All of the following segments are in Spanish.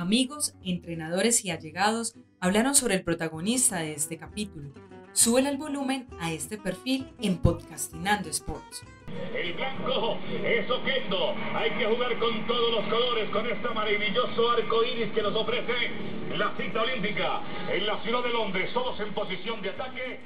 amigos, entrenadores y allegados hablaron sobre el protagonista de este capítulo. Súbele el volumen a este perfil en Podcastinando Sports. El blanco es Oquendo. Hay que jugar con todos los colores, con este maravilloso arco iris que nos ofrece la cita olímpica en la ciudad de Londres. Todos en posición de ataque.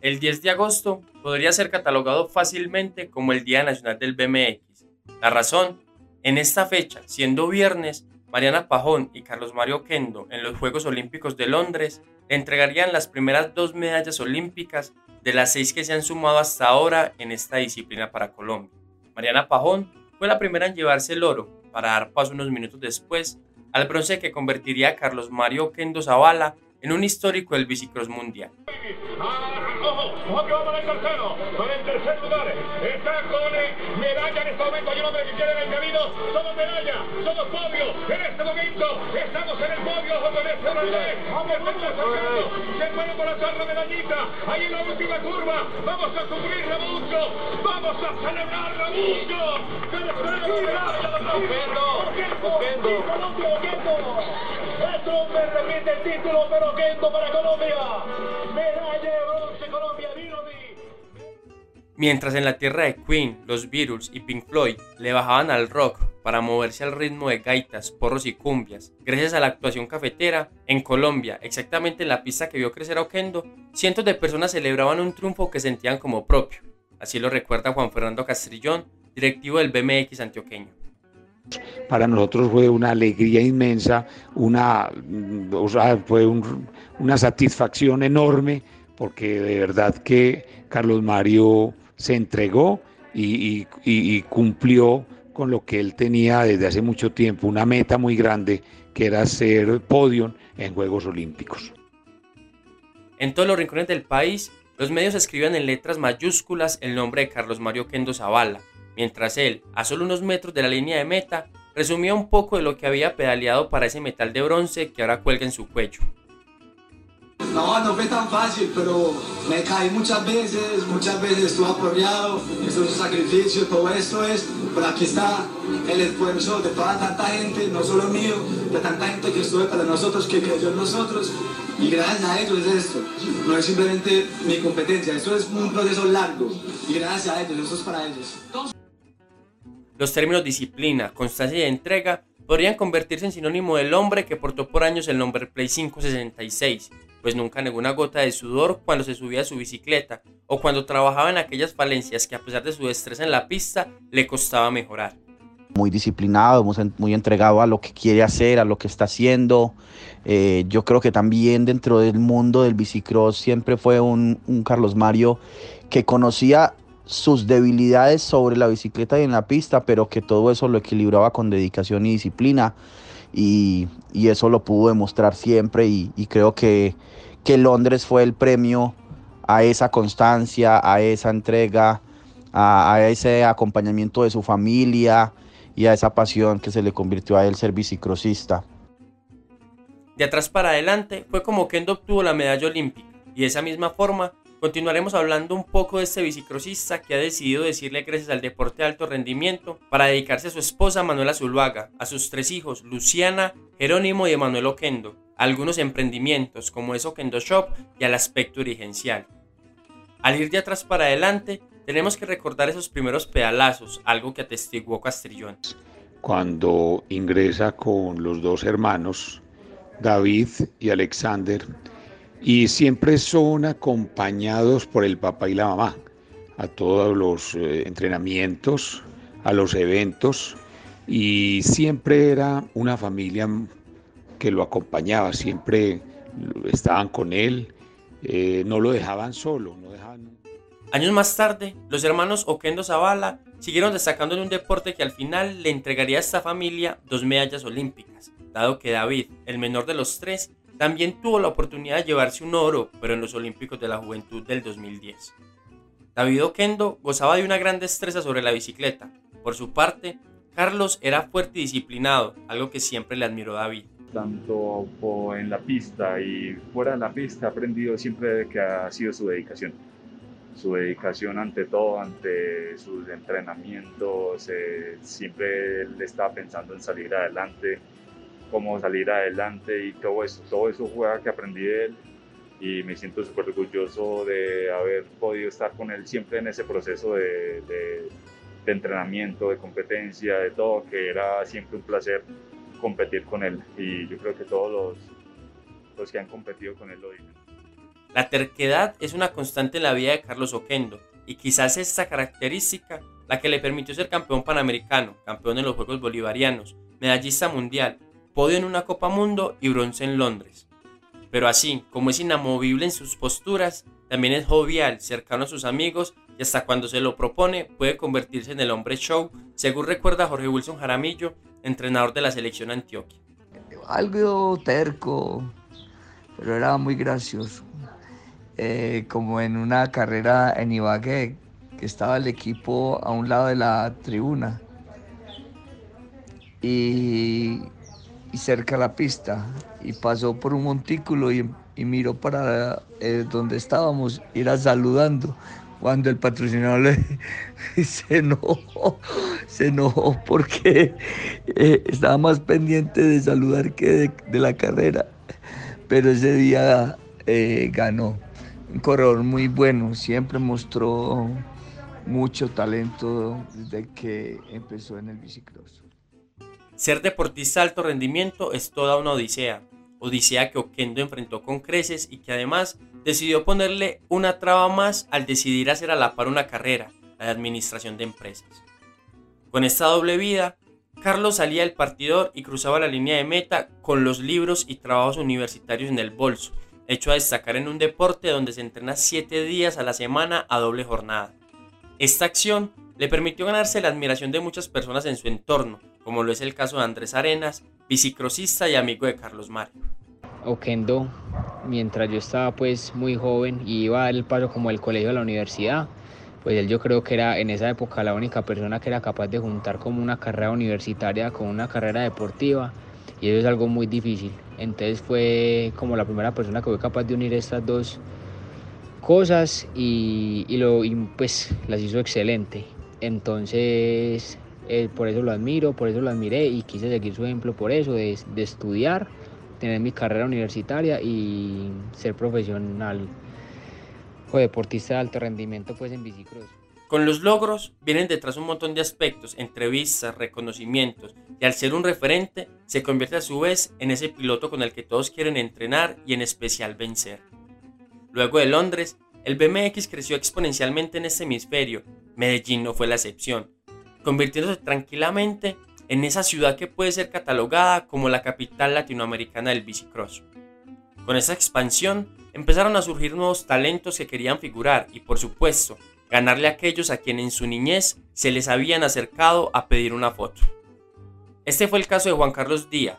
El 10 de agosto podría ser catalogado fácilmente como el Día Nacional del BMX. La razón, en esta fecha, siendo viernes, Mariana Pajón y Carlos Mario Kendo en los Juegos Olímpicos de Londres entregarían las primeras dos medallas olímpicas de las seis que se han sumado hasta ahora en esta disciplina para Colombia. Mariana Pajón fue la primera en llevarse el oro para dar paso unos minutos después al bronce que convertiría a Carlos Mario Kendo Zavala en un histórico del bicicross mundial. Para el tercer lugar. Está con medalla en este momento. Hay un hombre que quiere en el camino. Somos medalla, somos podio. En este momento estamos en el podio. Con este hombre. Se puede por hacer la medallita. Ahí en la última curva. Vamos a sufrirla mucho. Vamos a celebrarla mucho. Esto me repite el título, pero Kendo para Colombia. Medalla de bronce Colombia, Mientras en la tierra de Queen, los Beatles y Pink Floyd le bajaban al rock para moverse al ritmo de gaitas, porros y cumbias, gracias a la actuación cafetera, en Colombia, exactamente en la pista que vio crecer a Oquendo, cientos de personas celebraban un triunfo que sentían como propio. Así lo recuerda Juan Fernando Castrillón, directivo del BMX antioqueño. Para nosotros fue una alegría inmensa, una, o sea, fue una satisfacción enorme, porque de verdad que Carlos Mario se entregó y, cumplió con lo que él tenía desde hace mucho tiempo, una meta muy grande que era ser podio en Juegos Olímpicos. En todos los rincones del país, los medios escribían en letras mayúsculas el nombre de Carlos Mario Kendo Zavala, mientras él, a solo unos metros de la línea de meta, resumía un poco de lo que había pedaleado para ese metal de bronce que ahora cuelga en su cuello. No, no fue tan fácil, pero me caí muchas veces, muchas veces estuve apoyado, esto es un sacrificio, todo esto es, pero aquí está el esfuerzo de toda tanta gente, no solo mío, de tanta gente que estuvo para nosotros, que creyó en nosotros, y gracias a ellos es esto, no es simplemente mi competencia, esto es un proceso largo, y gracias a ellos, esto es para ellos. Los términos disciplina, constancia y entrega podrían convertirse en sinónimo del hombre que portó por años el nombre Play 566, pues nunca negó una gota de sudor cuando se subía a su bicicleta o cuando trabajaba en aquellas falencias que a pesar de su destreza en la pista le costaba mejorar. Muy disciplinado, muy entregado a lo que quiere hacer, a lo que está haciendo. Eh, yo creo que también dentro del mundo del bicicross siempre fue un, un Carlos Mario que conocía sus debilidades sobre la bicicleta y en la pista, pero que todo eso lo equilibraba con dedicación y disciplina. Y, eso lo pudo demostrar siempre y, creo que, que, Londres fue el premio a esa constancia, a esa entrega, a, a, ese acompañamiento de su familia y a esa pasión que se le convirtió a él ser bicicrosista. De atrás para adelante fue como Kendo obtuvo la medalla olímpica y de esa misma forma Continuaremos hablando un poco de este bicicrosista que ha decidido decirle gracias al deporte de alto rendimiento para dedicarse a su esposa Manuela Zuluaga, a sus tres hijos Luciana, Jerónimo y Emanuel Oquendo, a algunos emprendimientos como es Oquendo Shop y al aspecto dirigencial. Al ir de atrás para adelante, tenemos que recordar esos primeros pedalazos, algo que atestiguó Castrillón. Cuando ingresa con los dos hermanos, David y Alexander, y siempre son acompañados por el papá y la mamá a todos los eh, entrenamientos, a los eventos y siempre era una familia que lo acompañaba, siempre estaban con él, eh, no lo dejaban solo. Años más tarde, los hermanos Oquendo Zavala siguieron destacando en un deporte que al final le entregaría a esta familia dos medallas olímpicas, dado que David, el menor de los tres, también tuvo la oportunidad de llevarse un oro, pero en los Olímpicos de la Juventud del 2010. David Oquendo gozaba de una gran destreza sobre la bicicleta. Por su parte, Carlos era fuerte y disciplinado, algo que siempre le admiró David. Tanto en la pista y fuera de la pista, he aprendido siempre que ha sido su dedicación. Su dedicación ante todo, ante sus entrenamientos, eh, siempre él estaba pensando en salir adelante, cómo salir adelante y todo eso. Todo eso fue que aprendí de él y me siento súper orgulloso de haber podido estar con él siempre en ese proceso de, de, de, entrenamiento, de competencia, de todo, que era siempre un placer competir con él y yo creo que todos los, los que han competido con él lo dicen. La terquedad es una constante en la vida de Carlos Oquendo y quizás esta característica la que le permitió ser campeón panamericano, campeón en los Juegos Bolivarianos, medallista mundial, podio en una Copa Mundo y bronce en Londres. Pero así como es inamovible en sus posturas, también es jovial, cercano a sus amigos y hasta cuando se lo propone puede convertirse en el hombre show, según recuerda Jorge Wilson Jaramillo, entrenador de la selección Antioquia. Algo terco, pero era muy gracioso. Eh, como en una carrera en Ibagué, que estaba el equipo a un lado de la tribuna y, y cerca a la pista y pasó por un montículo y, y miró para eh, donde estábamos, era saludando cuando el patrocinador se enojó, se enojó porque eh, estaba más pendiente de saludar que de, de la carrera. Pero ese día eh, ganó. Un corredor muy bueno, siempre mostró mucho talento desde que empezó en el bicicross. Ser deportista de alto rendimiento es toda una odisea, odisea que Oquendo enfrentó con creces y que además decidió ponerle una traba más al decidir hacer a la par una carrera, la de administración de empresas. Con esta doble vida, Carlos salía del partidor y cruzaba la línea de meta con los libros y trabajos universitarios en el bolso, hecho a destacar en un deporte donde se entrena 7 días a la semana a doble jornada. Esta acción le permitió ganarse la admiración de muchas personas en su entorno, como lo es el caso de Andrés Arenas, bicicrosista y amigo de Carlos Mario. Oquendo, mientras yo estaba pues muy joven y iba a dar el paso como del colegio a la universidad, pues él yo creo que era en esa época la única persona que era capaz de juntar como una carrera universitaria con una carrera deportiva y eso es algo muy difícil. Entonces fue como la primera persona que fue capaz de unir estas dos cosas y, y, lo, y pues las hizo excelente. Entonces, eh, por eso lo admiro, por eso lo admiré y quise seguir su ejemplo por eso, de, de estudiar, tener mi carrera universitaria y ser profesional o deportista de alto rendimiento pues en bicicross. Con los logros vienen detrás un montón de aspectos, entrevistas, reconocimientos, y al ser un referente se convierte a su vez en ese piloto con el que todos quieren entrenar y en especial vencer. Luego de Londres, el BMX creció exponencialmente en este hemisferio, Medellín no fue la excepción, convirtiéndose tranquilamente en esa ciudad que puede ser catalogada como la capital latinoamericana del bicicross. Con esa expansión empezaron a surgir nuevos talentos que querían figurar y por supuesto ganarle a aquellos a quienes en su niñez se les habían acercado a pedir una foto. Este fue el caso de Juan Carlos Díaz,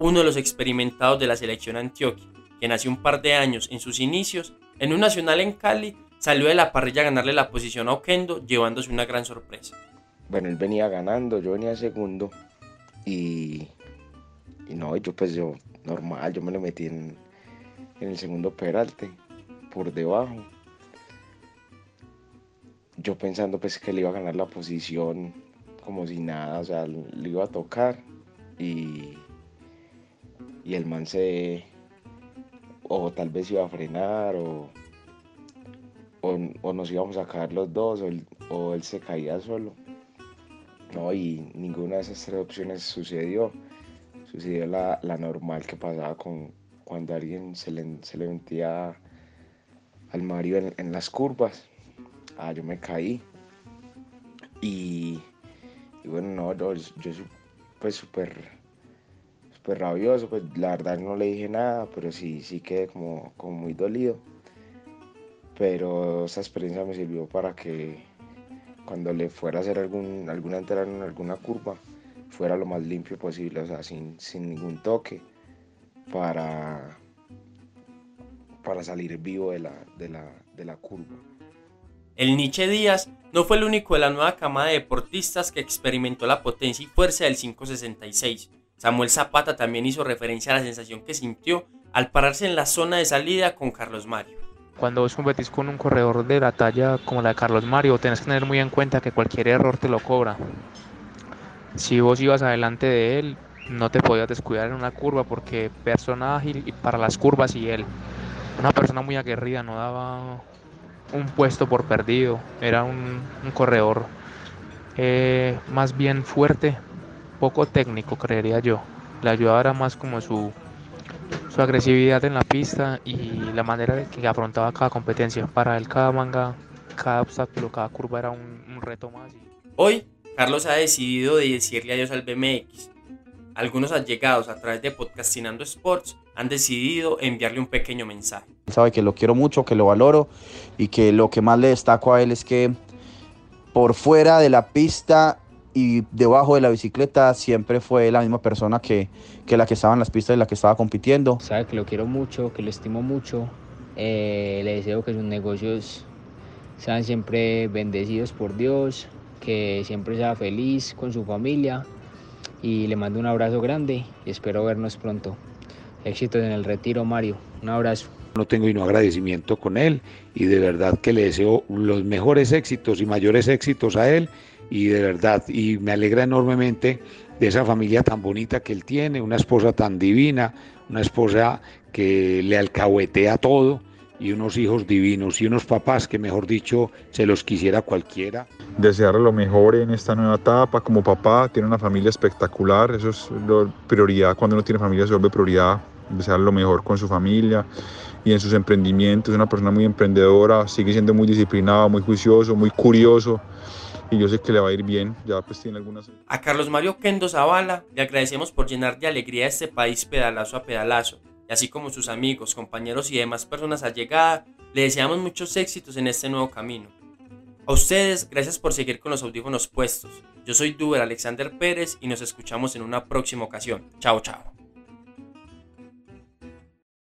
uno de los experimentados de la selección Antioquia, quien hace un par de años en sus inicios en un nacional en Cali salió de la parrilla a ganarle la posición a Oquendo llevándose una gran sorpresa. Bueno, él venía ganando, yo venía segundo y, y no, yo pues yo normal, yo me lo metí en, en el segundo peralte, por debajo. Yo pensando pues que le iba a ganar la posición como si nada, o sea, le iba a tocar y, y el man se, o tal vez iba a frenar o, o, o nos íbamos a caer los dos o él, o él se caía solo. No, y ninguna de esas tres opciones sucedió. Sucedió la, la normal que pasaba con cuando alguien se le, se le metía al Mario en, en, las curvas. Ah, yo me caí. Y, bueno, no, yo, yo pues súper súper rabioso, pues la verdad no le dije nada, pero sí, sí quedé como, como muy dolido. Pero esa experiencia me sirvió para que cuando le fuera a hacer algún, alguna entrada en alguna curva, fuera lo más limpio posible, o sea, sin, sin ningún toque, para, para salir vivo de la, de, la, de la curva. El Nietzsche Díaz no fue el único de la nueva camada de deportistas que experimentó la potencia y fuerza del 566. Samuel Zapata también hizo referencia a la sensación que sintió al pararse en la zona de salida con Carlos Mario. Cuando vos competís con un corredor de la talla como la de Carlos Mario, tenés que tener muy en cuenta que cualquier error te lo cobra. Si vos ibas adelante de él, no te podías descuidar en una curva porque persona ágil para las curvas y él, una persona muy aguerrida, no daba un puesto por perdido, era un, corredor eh, más bien fuerte, poco técnico creería yo, le ayudaba más como su, su agresividad en la pista y la manera en que afrontaba cada competencia, para él cada manga, cada obstáculo, cada curva era un, un reto más. Hoy Carlos ha decidido de decirle adiós al BMX algunos allegados a través de Podcastinando Sports han decidido enviarle un pequeño mensaje. Sabe que lo quiero mucho, que lo valoro y que lo que más le destaco a él es que por fuera de la pista y debajo de la bicicleta siempre fue la misma persona que, que la que estaba en las pistas y la que estaba compitiendo. Sabe que lo quiero mucho, que lo estimo mucho. Eh, le deseo que sus negocios sean siempre bendecidos por Dios, que siempre sea feliz con su familia y le mando un abrazo grande y espero vernos pronto. Éxitos en el retiro, Mario. Un abrazo. No tengo sino agradecimiento con él y de verdad que le deseo los mejores éxitos y mayores éxitos a él y de verdad y me alegra enormemente de esa familia tan bonita que él tiene, una esposa tan divina, una esposa que le alcahuetea todo y unos hijos divinos y unos papás que mejor dicho se los quisiera cualquiera. Desearle lo mejor en esta nueva etapa. Como papá, tiene una familia espectacular, eso es la prioridad, cuando uno tiene familia se vuelve prioridad, desearle lo mejor con su familia y en sus emprendimientos, es una persona muy emprendedora, sigue siendo muy disciplinado, muy juicioso, muy curioso y yo sé que le va a ir bien, ya pues tiene algunas... A Carlos Mario Kendo Zavala le agradecemos por llenar de alegría este país pedalazo a pedalazo y así como sus amigos, compañeros y demás personas allegadas, le deseamos muchos éxitos en este nuevo camino. A ustedes, gracias por seguir con los audífonos puestos. Yo soy Duber Alexander Pérez y nos escuchamos en una próxima ocasión. Chao, chao.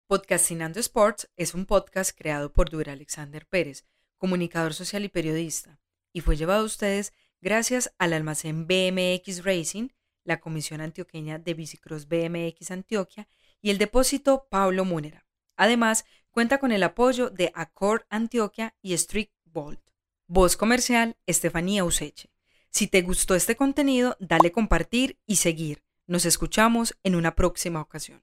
Podcastinando Sports es un podcast creado por Duber Alexander Pérez, comunicador social y periodista, y fue llevado a ustedes gracias al almacén BMX Racing, la Comisión Antioqueña de Bicicross BMX Antioquia y el depósito Pablo Múnera. Además, cuenta con el apoyo de Accord Antioquia y Strict Bolt. Voz comercial, Estefanía Useche. Si te gustó este contenido, dale compartir y seguir. Nos escuchamos en una próxima ocasión.